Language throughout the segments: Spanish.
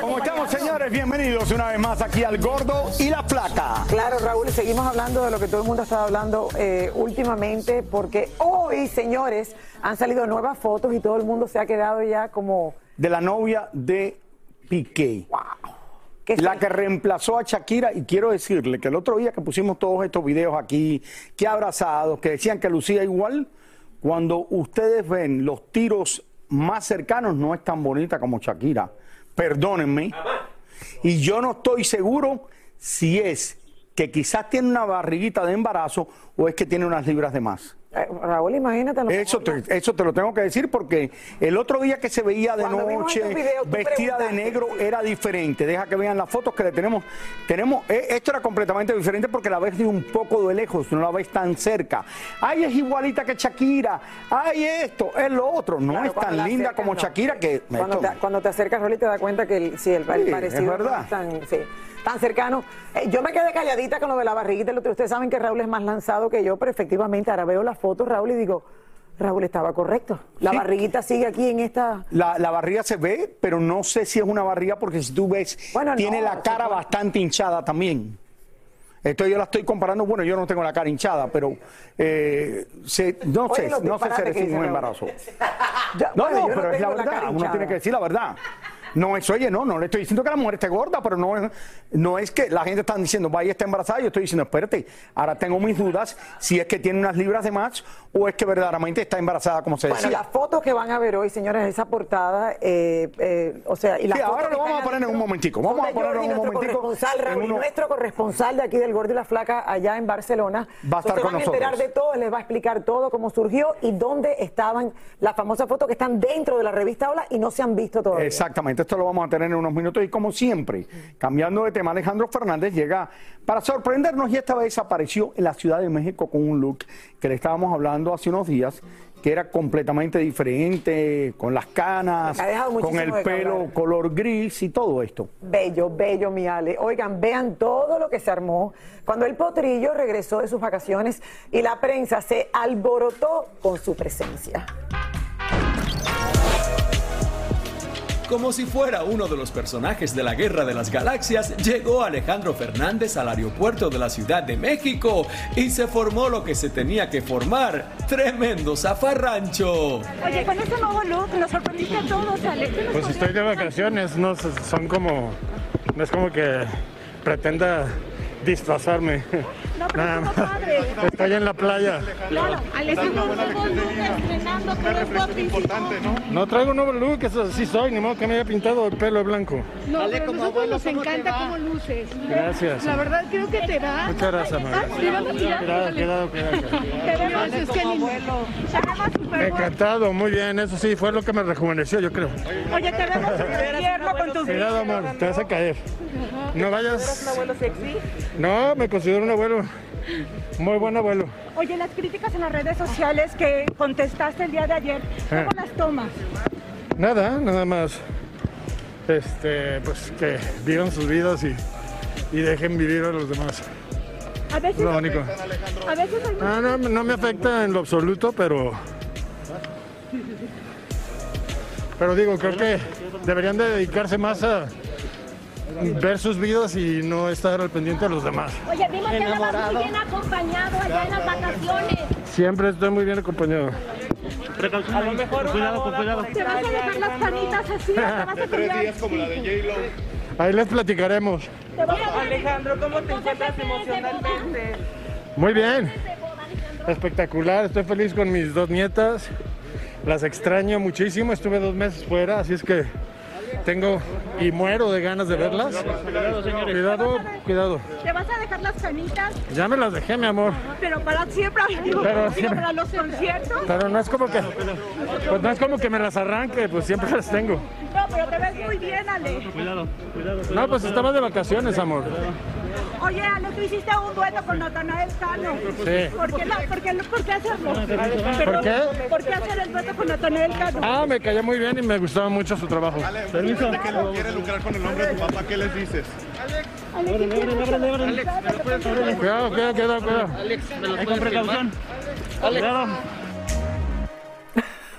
¿Cómo estamos, señores? Bienvenidos una vez más aquí al Gordo y la Flaca. Claro, Raúl, y seguimos hablando de lo que todo el mundo ha estado hablando eh, últimamente, porque hoy, señores, han salido nuevas fotos y todo el mundo se ha quedado ya como... De la novia de Piqué. ¿qué La que reemplazó a Shakira, y quiero decirle que el otro día que pusimos todos estos videos aquí, que abrazados, que decían que lucía igual, cuando ustedes ven los tiros más cercanos, no es tan bonita como Shakira. Perdónenme. Y yo no estoy seguro si es que quizás tiene una barriguita de embarazo o es que tiene unas libras de más. Eh, Raúl, imagínate. lo Eso te, eso te lo tengo que decir porque el otro día que se veía de Cuando noche videos, vestida de negro era diferente. Deja que vean las fotos que le tenemos. Tenemos eh, esto era completamente diferente porque la ves de un poco de lejos, no la ves tan cerca. Ay, es igualita que Shakira. Ay, esto, es lo otro. No Claro, es tan linda acercas, como no. Shakira que Cuando esto- te, cuando te acercas, Rolly, te das cuenta que el, sí, el, el Sí, parecido es no verdad. es tan, sí, tan cercano. Eh, yo me quedé calladita con lo de la barriguita. Ustedes saben que Raúl es más lanzado que yo, pero efectivamente ahora veo las fotos, Raúl, y digo, Raúl estaba correcto. La Sí. barriguita sigue aquí en esta... La, la barriga se ve, pero no sé si es una barriga porque si tú ves, Bueno, tiene no, la cara bastante hinchada también. Esto yo la estoy comparando, bueno, yo no tengo la cara hinchada, pero eh, se- no Oye, sé, no sé si es un embarazo. Ya, No, bueno, no, pero es la verdad, uno tiene que decir la verdad. No es, oye, no, no le estoy diciendo que la mujer esté gorda, pero no es, no es que la gente está diciendo, vaya, está embarazada, yo estoy diciendo, espérate, ahora tengo mis dudas si es que tiene unas libras de más o es que verdaderamente está embarazada, como se Bueno, decía. las fotos que van a ver hoy, señores, esa portada, eh, eh, o sea, y las Sí, fotos ahora lo vamos a poner en un momentico, vamos a ponerlo en un momentico, corresponsal, en Raúl, uno- nuestro corresponsal de aquí del Gordo y la Flaca allá en Barcelona. Va a estar con van a enterar de todo, les va a explicar todo, cómo surgió y dónde estaban las famosas fotos que están dentro de la revista Hola y no se han visto todavía. Exactamente, esto lo vamos a tener en unos minutos y como siempre, cambiando de tema, Alejandro Fernández llega para sorprendernos y esta vez apareció en la Ciudad de México con un look que le estábamos hablando hace unos días que era completamente diferente, con las canas, con el pelo hablar. color gris y todo esto. Bello, bello, mi Ale. Oigan, vean todo lo que se armó cuando el potrillo regresó de sus vacaciones y la prensa se alborotó con su presencia. Como si fuera uno de los personajes de la Guerra de las Galaxias, llegó Alejandro Fernández al aeropuerto de la Ciudad de México y se formó lo que se tenía que formar. Tremendo zafarrancho. Oye, con este nuevo look nos sorprendiste a todos, Alex. ¿Qué nos Pues estoy de vacaciones, no son como, no es como que pretenda disfrazarme. No, pero Nada estuvo más. padre. Estoy en la playa. Claro, Alejandro, un nuevo look estrenando, que es guapísimo. No traigo un nuevo look, eso así soy, ni modo que me haya pintado el pelo de blanco. No, pero nosotros nos encanta cómo luces. Gracias. La verdad creo que te da. Muchas gracias, amor. Ah, ¿te vamos a tirar? Cuidado, cuidado, cuidado. Encantado, muy bien, eso sí, fue lo que me rejuveneció, yo creo. Oye, te vemos tierno con tus Cuidado, amor, te vas a caer. No vayas. un abuelo sexy? No, me considero un abuelo. Muy buen abuelo. Oye, las críticas en las redes sociales que contestaste el día de ayer, ¿cómo Ah. las tomas? Nada, nada más. Este, pues que vivan sus vidas y, y dejen vivir a los demás. A veces, Lo único. a veces hay Ah, no, no me afecta en lo absoluto, pero. Pero digo, creo que deberían de dedicarse más a ver sus vidas y no estar al pendiente de los demás. Oye, vimos que andabas muy bien acompañado allá en las vacaciones. Siempre estoy muy bien acompañado. A lo mejor cuidado, con cuidado. Te vas a dejar las panitas así, te vas a cambiar. como la de J-Lo. Ahí les platicaremos. Alejandro, ¿cómo te encuentras emocionalmente? Muy bien. Espectacular, estoy feliz con mis dos nietas. Las extraño muchísimo, estuve dos meses fuera, así es que tengo y muero de ganas de verlas. Cuidado, cuidado. Te vas a dejar las canitas, Ya me las dejé, mi amor. pero para siempre, digo, Pero digo, para los conciertos. Pero no es como que, pues no es como que me las arranque, pues siempre las tengo. No, pero te ves muy bien, Ale. Cuidado, cuidado. No, pues estaba de vacaciones, amor. Oye, Ale, tú hiciste un dueto con Natanael Cano. Sí. ¿Por qué, la- por qué, por qué hacerlo? ¿Por qué? ¿Por qué hacer el dueto con Natanael Cano? Ah, me caía muy bien y me gustaba mucho su trabajo. Permiso. que lo quiere lucrar con el nombre de tu papá, ¿qué les dices? Cuidado, cuidado, cuidado, cuidado. Hay con precaución. Cuidado.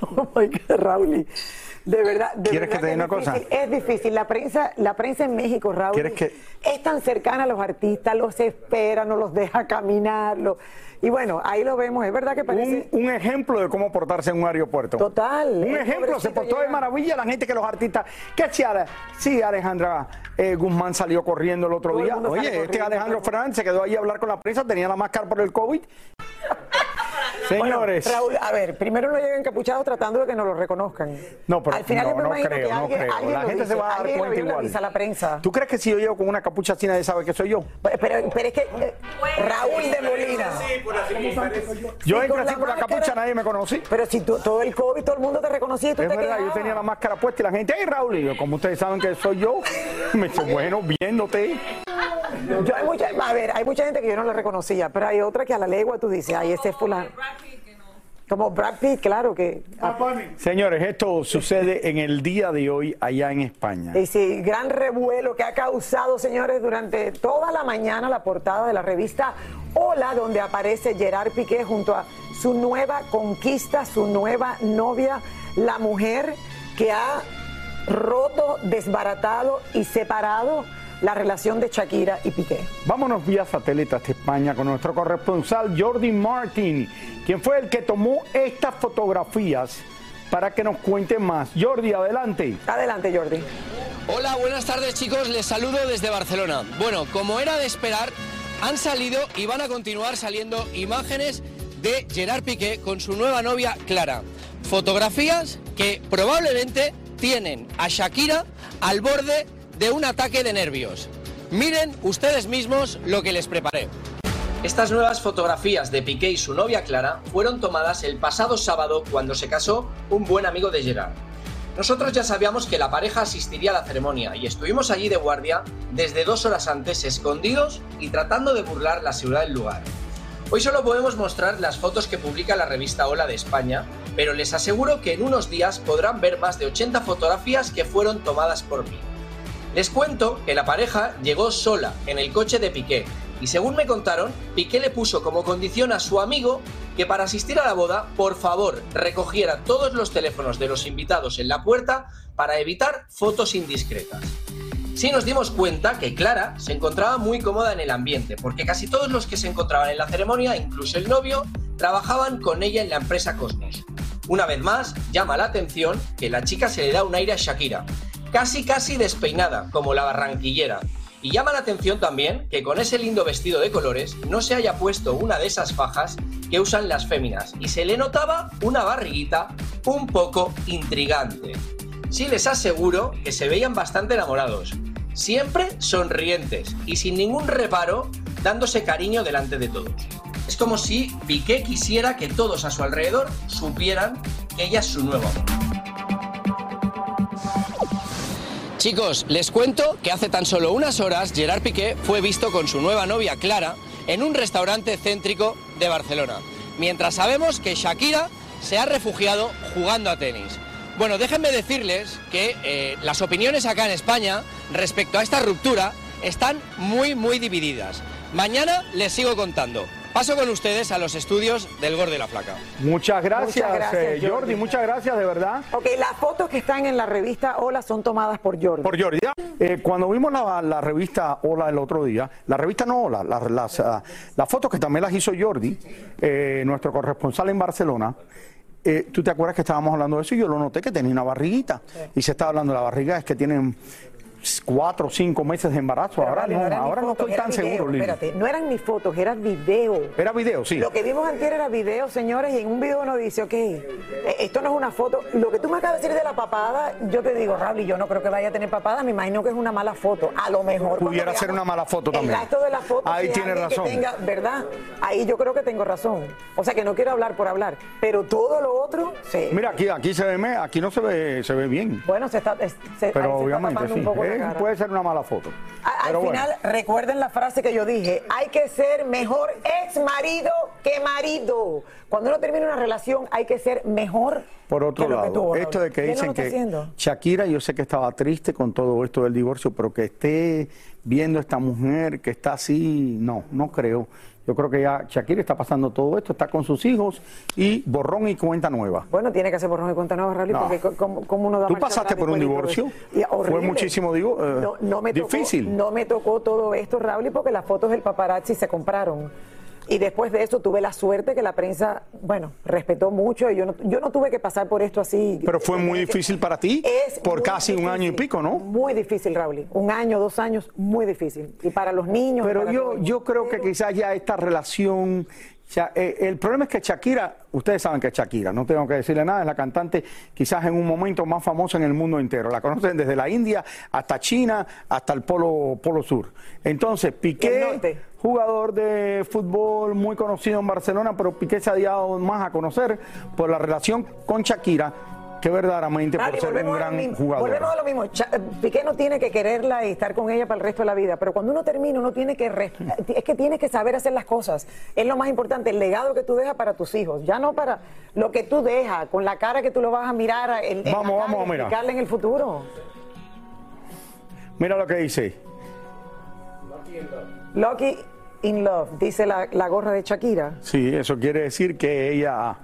Oh my God, Raúl. De verdad, de ¿Quieres verdad que te diga una es cosa? difícil, Es difícil. La prensa, la prensa en México, Raúl, ¿Quieres que- es tan cercana a los artistas, los espera, no los deja caminar. Y bueno, ahí lo vemos. Es verdad que parece. Un, un ejemplo de cómo portarse en un aeropuerto. Total. Un el ejemplo, se portó de llega- maravilla la gente que los artistas. ¿Qué Ale- sí, Alejandra eh, Guzmán salió corriendo el otro Todo el día? sale Oye, este Alejandro el Fernández se quedó ahí a hablar con la prensa, tenía la máscara por el COVID. Señores. Bueno, Raúl, a ver, primero no lleguen encapuchados tratando de que nos lo reconozcan. No, pero Al final no, yo me no imagino creo, que no creo. alguien La gente se va a dar cuenta igual. la prensa. ¿Tú crees que si yo llego con una capucha así nadie sabe que soy yo? Pero, pero, pero es que eh, Raúl de Molina. Yo Sí, entro así la con la capucha, nadie me conocí. Pero si tú- todo el COVID, todo el mundo te reconocía y tú Es te verdad, yo tenía la máscara puesta y la gente, ¡ay, Raúl! Y yo, como ustedes saben que soy yo, me dice, bueno, viéndote. Yo hay mucha, a ver, hay mucha gente que yo no le reconocía, pero hay otra que a la legua tú dices, ay, ese es fulano. Como Brad Pitt, claro que. Señores, esto sucede en el día de hoy allá en España. Y sí, gran revuelo que ha causado, señores, durante toda la mañana la portada de la revista Hola, donde aparece Gerard Piqué junto a su nueva conquista, su nueva novia, la mujer que ha roto, desbaratado y separado la relación de Shakira y Piqué. Vámonos vía satélite hasta España con nuestro corresponsal Jordi Martin, quien fue el que tomó estas fotografías para que nos cuente más. Jordi, adelante. Adelante, Jordi. Hola, buenas tardes chicos, les saludo desde Barcelona. Bueno, como era de esperar, han salido y van a continuar saliendo imágenes de Gerard Piqué con su nueva novia Clara. Fotografías que probablemente tienen a Shakira al borde de un ataque de nervios. Miren ustedes mismos lo que les preparé. Estas nuevas fotografías de Piqué y su novia Clara fueron tomadas el pasado sábado cuando se casó un buen amigo de Gerard. Nosotros ya sabíamos que la pareja asistiría a la ceremonia y estuvimos allí de guardia desde dos horas antes escondidos y tratando de burlar la seguridad del lugar. Hoy solo podemos mostrar las fotos que publica la revista Hola de España, pero les aseguro que en unos días podrán ver más de 80 fotografías que fueron tomadas por mí. Les cuento que la pareja llegó sola en el coche de Piqué y según me contaron, Piqué le puso como condición a su amigo que para asistir a la boda, por favor, recogiera todos los teléfonos de los invitados en la puerta para evitar fotos indiscretas. Sí nos dimos cuenta que Clara se encontraba muy cómoda en el ambiente, porque casi todos los que se encontraban en la ceremonia, incluso el novio, trabajaban con ella en la empresa Cosmos. Una vez más, llama la atención que la chica se le da un aire a Shakira, casi casi despeinada, como la barranquillera. Y llama la atención también que con ese lindo vestido de colores no se haya puesto una de esas fajas que usan las féminas y se le notaba una barriguita un poco intrigante. Sí les aseguro que se veían bastante enamorados, siempre sonrientes y sin ningún reparo dándose cariño delante de todos. Es como si Piqué quisiera que todos a su alrededor supieran que ella es su nuevo amor. Chicos, les cuento que hace tan solo unas horas Gerard Piqué fue visto con su nueva novia Clara en un restaurante céntrico de Barcelona, mientras sabemos que Shakira se ha refugiado jugando a tenis. Bueno, déjenme decirles que eh, las opiniones acá en España respecto a esta ruptura están muy, muy divididas. Mañana les sigo contando. Paso con ustedes a los estudios del Gordo y la Flaca. Muchas gracias, Muchas gracias, eh, Jordi. Jordi. Muchas gracias, de verdad. Ok, las fotos que están en la revista Hola son tomadas por Jordi. Por Jordi. Eh, cuando vimos la, la revista Hola el otro día, la revista no Hola, la- las, las fotos que también las hizo Jordi, eh, nuestro corresponsal en Barcelona, eh, tú te acuerdas que estábamos hablando de eso y yo lo noté que tenía una barriguita. Y se estaba hablando de la barriga, es que tienen cuatro o cinco meses de embarazo. Pero, ahora no, eran ahora no estoy tan video, seguro, Lili. Espérate, no eran ni fotos, era video. Era video, sí. Lo que vimos antier era video, señores, y en un video uno dice, ok, eh, esto no es una foto. Lo que tú me acabas de decir de la papada, yo te digo, Rabli, yo no creo que vaya a tener papada, me imagino que es una mala foto. A lo mejor. Pudiera ser una mala foto el también. resto de la foto, Ahí si es tiene alguien que razón. tenga- ¿Verdad? Ahí yo creo que tengo razón. O sea que no quiero hablar por hablar, pero todo lo otro, sí. Mira, aquí, aquí se ve, aquí no se ve, se ve bien. Bueno, se está, es- se, ahí Pero se está obviamente tapando sí. un poco Eh, puede ser una mala foto. A- Al bueno. final, recuerden la frase que yo dije, hay que ser mejor ex marido que marido. Cuando uno termina una relación, hay que ser mejor Por otro que lo que lado, esto de que ¿Quién no dicen que haciendo? Shakira, yo sé que estaba triste con todo esto del divorcio, pero que esté viendo a esta mujer que está así, no, no creo. Yo creo que ya Shakira está pasando todo esto, está con sus hijos y borrón y cuenta nueva. Bueno, tiene que hacer borrón y cuenta nueva, Raúl, No. porque como, como uno da ¿Tú pasaste por un divorcio? Fue muchísimo, digo, eh, no, no me tocó, difícil. No me tocó todo esto, Raúl, porque las fotos del paparazzi se compraron. Y después de eso tuve la suerte que la prensa, bueno, respetó mucho y yo no, yo no tuve que pasar por esto así. Pero fue muy difícil para ti, Es por casi un año y pico, ¿no? Muy difícil, Raúl. Un año, dos años, muy difícil. Y para los niños. Pero yo, yo creo que quizás ya esta relación, el problema es que Shakira, ustedes saben que es Shakira, no tengo que decirle nada, es la cantante quizás en un momento más famosa en el mundo entero. La conocen desde la India hasta China, hasta el Polo, Polo Sur. Entonces, Piqué, jugador de fútbol muy conocido en Barcelona, pero Piqué se ha dado más a conocer por la relación con Shakira que verdaderamente por ser un gran mismo, jugador. volvemos a lo mismo. Eh, Piqué no tiene que quererla y estar con ella para el resto de la vida, pero cuando uno termina, uno tiene que eh, es que tienes que saber hacer las cosas. Es lo más importante, el legado que tú dejas para tus hijos, ya no para lo que tú dejas, con la cara que tú lo vas a mirar en la Vamos, cara vamos, mira. en el futuro. Mira lo que dice. Lucky in love, dice la, la gorra de Shakira. Sí, eso quiere decir que ella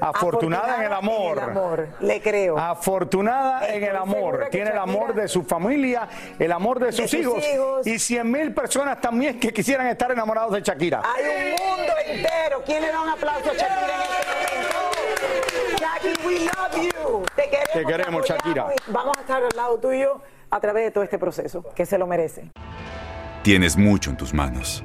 afortunada, en el amor. en el amor, le creo. Afortunada en el amor. Tiene el Shakira- amor de su familia, el amor de sus, sus hijos, hijos. y cien mil personas también que quisieran estar enamorados de Shakira. Hay un mundo entero. ¿Quién le da un aplauso a Shakira en este momento? Jackie, we love you. Te queremos, Te queremos, Shakira. Vamos a estar al lado tuyo a través de todo este proceso, que se lo merece. Tienes mucho en tus manos.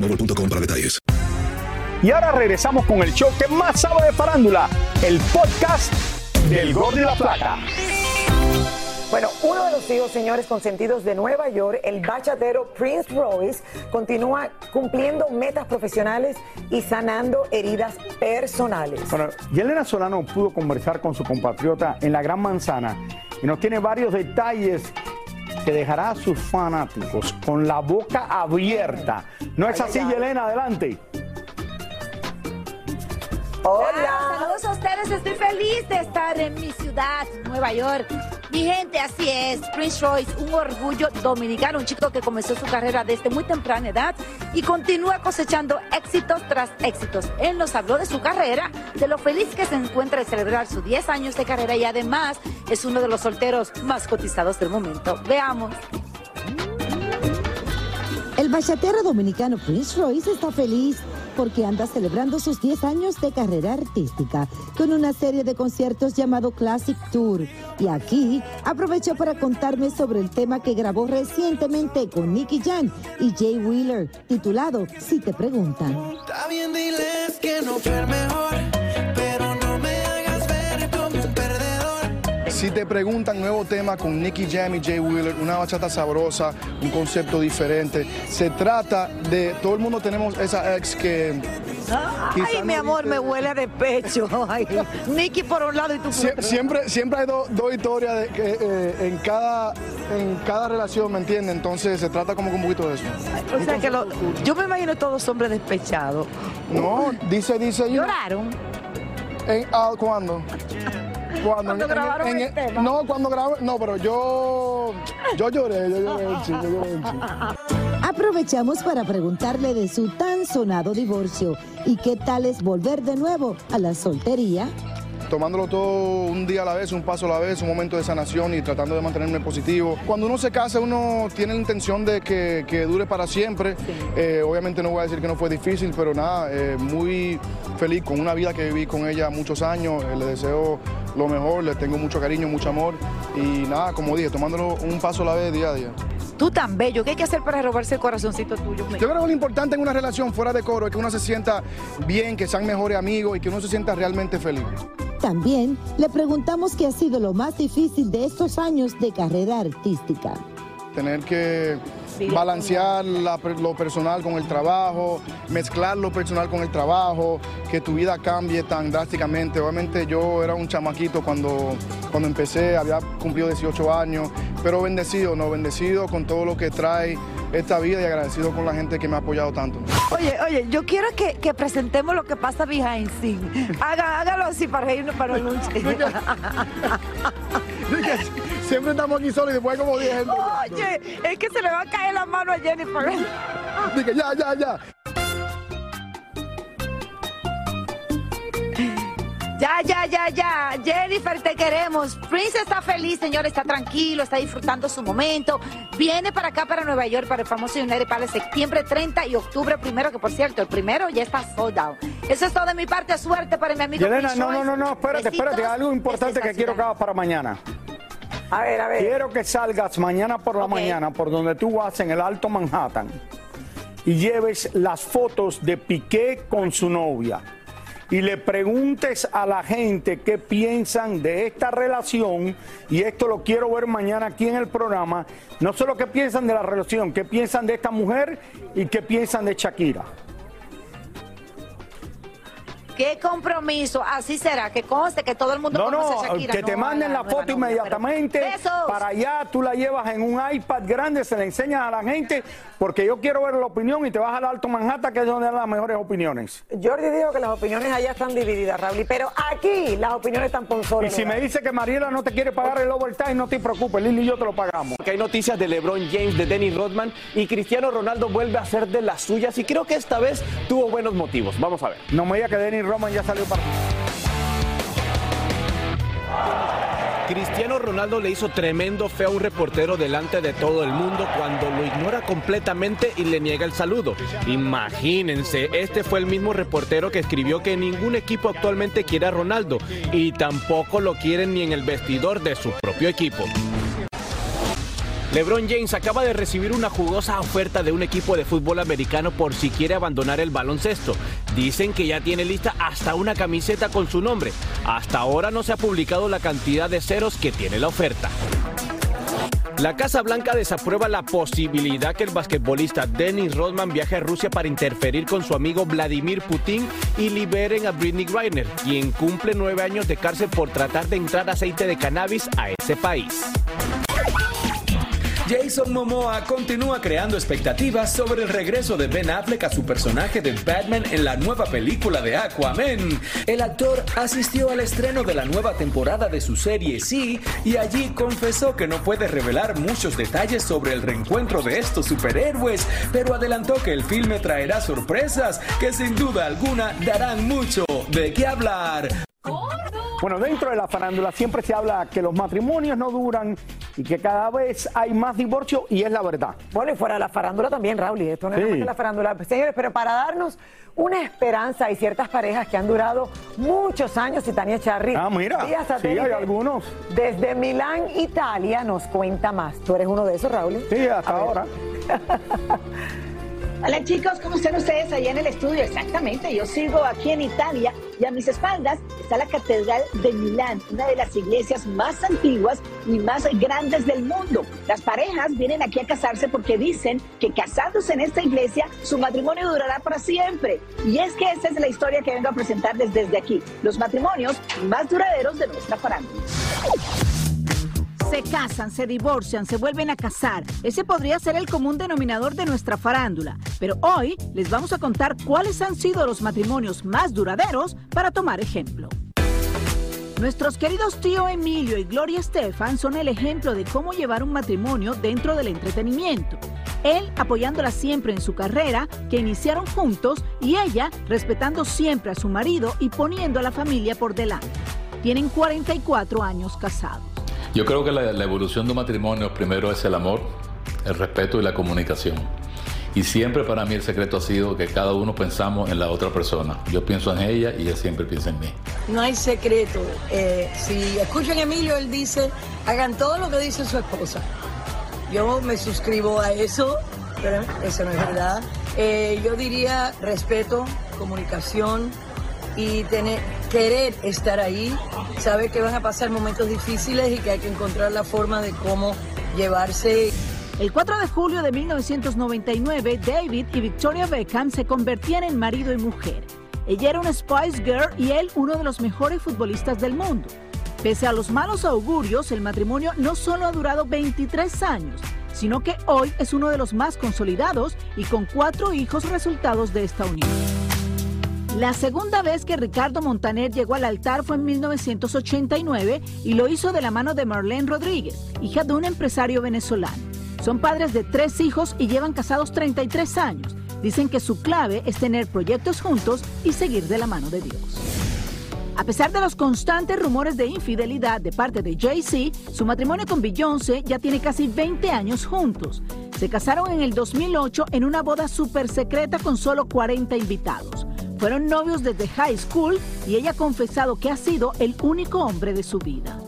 boostmobile.com para detalles. Y ahora regresamos con el show que más sabe de farándula, el podcast del Gol de la Plata. Bueno, uno de los hijos, señores consentidos de Nueva York, el bachatero Prince Royce, continúa cumpliendo metas profesionales y sanando heridas personales. Bueno, Yelena Solano pudo conversar con su compatriota en la Gran Manzana y nos tiene varios detalles que dejará a sus fanáticos con la boca abierta. ¿No es así, Yelena? Adelante. Hola. Saludos a ustedes. Estoy feliz de estar en mi ciudad, Nueva York. Mi gente, así es. Prince Royce, un orgullo dominicano, un chico que comenzó su carrera desde muy temprana edad y continúa cosechando éxitos tras éxitos. Él nos habló de su carrera, de lo feliz que se encuentra de celebrar sus 10 años de carrera y además es uno de los solteros más cotizados del momento. Veamos. El bachatero dominicano Prince Royce está feliz porque anda celebrando sus 10 años de carrera artística con una serie de conciertos llamado Classic Tour. Y aquí aprovechó para contarme sobre el tema que grabó recientemente con Nicky Jam y Jay Wheeler, titulado Si te preguntan. Está bien, diles que no fue mejor, Si te preguntan nuevo tema con Nicky Jam y Jay Wheeler, una bachata sabrosa, un concepto diferente. Se trata de, todo el mundo tenemos esa ex que... Ay, mi amor, me huele a despecho. Ay, Nicky por un lado y tú por Sie- otro. siempre, siempre hay do- dos historias de que, eh, en, cada, en cada relación, ¿me entiendes? Entonces se trata como un poquito de eso. O sea que lo- yo me imagino todos hombres despechados. No, dice, dice... ¿Lloraron? En, ah, ¿Cuándo? Cuando, Cuando grabaron el tema. No, cuando grabé, no, pero yo, yo lloré, yo lloré, yo lloré, chico. Aprovechamos para preguntarle de su tan sonado divorcio y qué tal es volver de nuevo a la soltería. Tomándolo todo un día a la vez, un paso a la vez, un momento de sanación y tratando de mantenerme positivo. Cuando uno se casa, uno tiene la intención de que, que dure para siempre. Eh, obviamente no voy a decir que no fue difícil, pero nada, eh, muy feliz con una vida que viví con ella muchos años. Eh, le deseo lo mejor, le tengo mucho cariño, mucho amor y nada, como dije, tomándolo un paso a la vez día a día. Tú tan bello, ¿qué hay que hacer para robarse el corazoncito tuyo? Yo creo que lo importante en una relación fuera de coro es que uno se sienta bien, que sean mejores amigos y que uno se sienta realmente feliz. También le preguntamos qué ha sido lo más difícil de estos años de carrera artística. tener que balancear la lo personal con el trabajo, mezclar lo personal con el trabajo, que tu vida cambie tan drásticamente. Obviamente yo era un chamaquito cuando, cuando empecé, había cumplido 18 años, pero bendecido, no bendecido con todo lo que trae esta vida y agradecido con la gente que me ha apoyado tanto. Oye, oye, yo quiero que, que presentemos lo que pasa behind. Haga, hágalo así para irnos para el lunch. Siempre estamos aquí solos y después hay como 10 gente. Oye, es que se le va a caer la mano a Jennifer. Dije, ya, ya, ya. Ya, ya, ya, ya. Jennifer, te queremos. Prince está feliz, señor, está tranquilo, está disfrutando su momento. Viene para acá, para Nueva York, para el famoso United Palace, septiembre 30 y octubre primero, que por cierto, el primero ya está sold out. Eso es todo de mi parte. Suerte para mi amigo Yelena, no, no, no, no, espérate, espérate, algo importante que quiero que hagas para mañana. A ver, a ver. Quiero que salgas mañana por la mañana, por donde tú vas en el Alto Manhattan, y lleves las fotos de Piqué con su novia. Y le preguntes a la gente qué piensan de esta relación, y esto lo quiero ver mañana aquí en el programa, no solo qué piensan de la relación, qué piensan de esta mujer y qué piensan de Shakira. Qué compromiso. Así será, que conste que todo el mundo No, conoce no, a Shakira. que te no manden la foto novia, pero- inmediatamente Besos. para allá, tú la llevas en un iPad grande, se la enseñas a la gente, porque yo quiero ver la opinión y te vas al Alto Manhattan, que es donde dan las mejores opiniones. Jordi dijo que las opiniones allá están divididas, Raúl, pero aquí las opiniones están por Y si me dice que Mariela no te quiere pagar el overtime, no te preocupes, Lili y yo te lo pagamos. Porque hay noticias de LeBron James, de Dennis Rodman y Cristiano Ronaldo vuelve a ser de las suyas y creo que esta vez tuvo buenos motivos. Vamos a ver. No me diga que Dennis Roman ya salió para... Cristiano Ronaldo le hizo tremendo feo a un reportero delante de todo el mundo cuando lo ignora completamente y le niega el saludo. Imagínense, este fue el mismo reportero que escribió que ningún equipo actualmente quiere a Ronaldo y tampoco lo quieren ni en el vestidor de su propio equipo. LeBron James acaba de recibir una jugosa oferta de un equipo de fútbol americano por si quiere abandonar el baloncesto. Dicen que ya tiene lista hasta una camiseta con su nombre. Hasta ahora no se ha publicado la cantidad de ceros que tiene la oferta. La Casa Blanca desaprueba la posibilidad que el basquetbolista Dennis Rodman viaje a Rusia para interferir con su amigo Vladimir Putin y liberen a Britney Griner, quien cumple nueve años de cárcel por tratar de entrar aceite de cannabis a ese país. Jason Momoa continúa creando expectativas sobre el regreso de Ben Affleck a su personaje de Batman en la nueva película de Aquaman. El actor asistió al estreno de la nueva temporada de su serie Sí y allí confesó que no puede revelar muchos detalles sobre el reencuentro de estos superhéroes, pero adelantó que el filme traerá sorpresas que sin duda alguna darán mucho de qué hablar. Bueno, dentro de la farándula siempre se habla que los matrimonios no duran y que cada vez hay más divorcios y es la verdad. Bueno, y fuera de la farándula también, Raúl, y esto no es Sí. más que la farándula. Señores, pero para darnos una esperanza, hay ciertas parejas que han durado muchos años y Tania Charri. Ah, mira, sí, satélite, hay algunos. Desde Milán, Italia, nos cuenta más. ¿Tú eres uno de esos, Raúl? Sí, hasta ahora. Hola chicos, ¿cómo están ustedes allá en el estudio? Exactamente, yo sigo aquí en Italia y a mis espaldas está la Catedral de Milán, una de las iglesias más antiguas y más grandes del mundo. Las parejas vienen aquí a casarse porque dicen que casándose en esta iglesia su matrimonio durará para siempre. Y es que esta es la historia que vengo a presentarles desde aquí, los matrimonios más duraderos de nuestra farándula. Se casan, se divorcian, se vuelven a casar. Ese podría ser el común denominador de nuestra farándula. Pero hoy les vamos a contar cuáles han sido los matrimonios más duraderos para tomar ejemplo. Nuestros queridos tío Emilio y Gloria Estefan son el ejemplo de cómo llevar un matrimonio dentro del entretenimiento. Él apoyándola siempre en su carrera, que iniciaron juntos, y ella respetando siempre a su marido y poniendo a la familia por delante. Tienen 44 años casados. Yo creo que la, evolución de un matrimonio primero es el amor, el respeto y la comunicación. Y siempre para mí el secreto ha sido que cada uno pensamos en la otra persona. Yo pienso en ella y ella siempre piensa en mí. No hay secreto. Eh, si escuchan a Emilio, él dice, hagan todo lo que dice su esposa. Yo me suscribo a eso, pero eso no es verdad. Eh, yo diría respeto, comunicación y tener, querer estar ahí, saber que van a pasar momentos difíciles y que hay que encontrar la forma de cómo llevarse. El 4 de julio de 1999, David y Victoria Beckham se convertían en marido y mujer. Ella era una Spice Girl y él uno de los mejores futbolistas del mundo. Pese a los malos augurios, el matrimonio no solo ha durado 23 años, sino que hoy es uno de los más consolidados y con cuatro hijos resultados de esta unión. La segunda vez que Ricardo Montaner llegó al altar fue en 1989 y lo hizo de la mano de Marlene Rodríguez, hija de un empresario venezolano. Son padres de tres hijos y llevan casados 33 años. Dicen que su clave es tener proyectos juntos y seguir de la mano de Dios. A pesar de los constantes rumores de infidelidad de parte de Jay-Z, su matrimonio con Beyoncé ya tiene casi 20 años juntos. Se casaron en el 2008 en una boda súper secreta con solo 40 invitados. Fueron novios desde high school y ella ha confesado que ha sido el único hombre de su vida.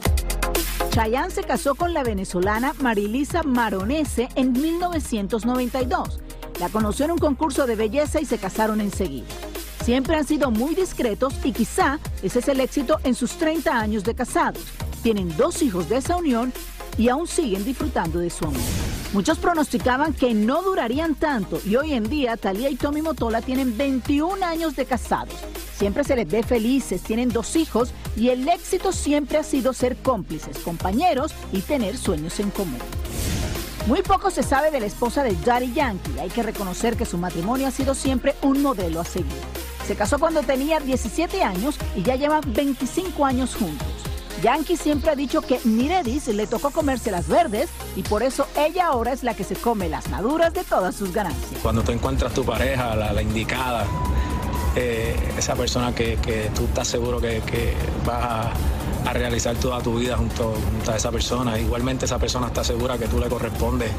Chayanne se casó con la venezolana Marilisa Maronese en 1992. La conoció en un concurso de belleza y se casaron enseguida. Siempre han sido muy discretos y quizá ese es el éxito en sus 30 años de casados. Tienen dos hijos de esa unión y aún siguen disfrutando de su amor. Muchos pronosticaban que no durarían tanto y hoy en día Thalía y Tommy Motola tienen 21 años de casados. Siempre se les ve felices, tienen dos hijos y el éxito siempre ha sido ser cómplices, compañeros y tener sueños en común. Muy poco se sabe de la esposa de Daddy Yankee. Hay que reconocer que su matrimonio ha sido siempre un modelo a seguir. Se casó cuando tenía 17 años y ya llevan 25 años juntos. Yankee siempre ha dicho que Miredis le tocó comerse las verdes y por eso ella ahora es la que se come las maduras de todas sus ganancias. Cuando tú encuentras tu pareja, la, indicada, eh, esa persona que, tú estás seguro que, vas a, a realizar toda tu vida junto, junto a esa persona. Igualmente esa persona está segura que tú le correspondes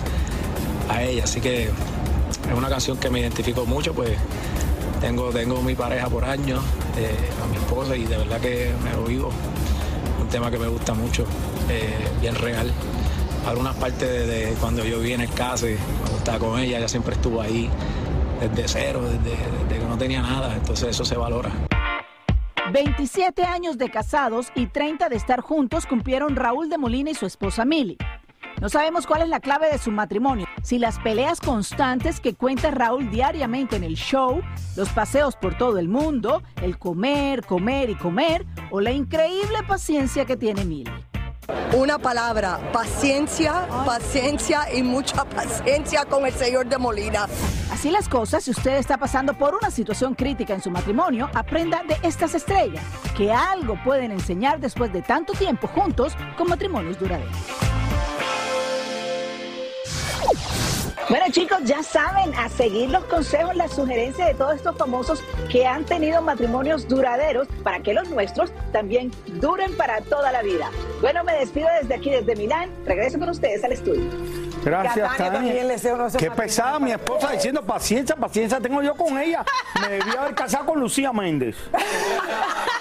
a ella. Así que es una canción que me identifico mucho, pues tengo, tengo mi pareja por años, eh, a mi esposa, y de verdad que me lo vivo. Tema que me gusta mucho, eh, bien real. Algunas partes de cuando yo vi en el caso, cuando estaba con ella, ella siempre estuvo ahí desde cero, desde, desde que no tenía nada, entonces eso se valora. 27 años de casados y 30 de estar juntos cumplieron Raúl de Molina y su esposa Mili. No sabemos cuál es la clave de su matrimonio, si las peleas constantes que cuenta Raúl diariamente en el show, los paseos por todo el mundo, el comer, comer y comer, o la increíble paciencia que tiene Mili. Una palabra, paciencia, paciencia y mucha paciencia con el señor de Molina. Así las cosas, si usted está pasando por una situación crítica en su matrimonio, aprenda de estas estrellas, que algo pueden enseñar después de tanto tiempo juntos con matrimonios duraderos. Bueno chicos, ya saben, a seguir los consejos, las sugerencias de todos estos famosos que han tenido matrimonios duraderos para que los nuestros también duren para toda la vida. Bueno, me despido desde aquí, desde Milán. Regreso con ustedes al estudio. Gracias, Que a Tania también Tania. le deseo Qué pesada mi esposa diciendo paciencia, paciencia tengo yo con ella. Me debía haber casado con Lucía Méndez.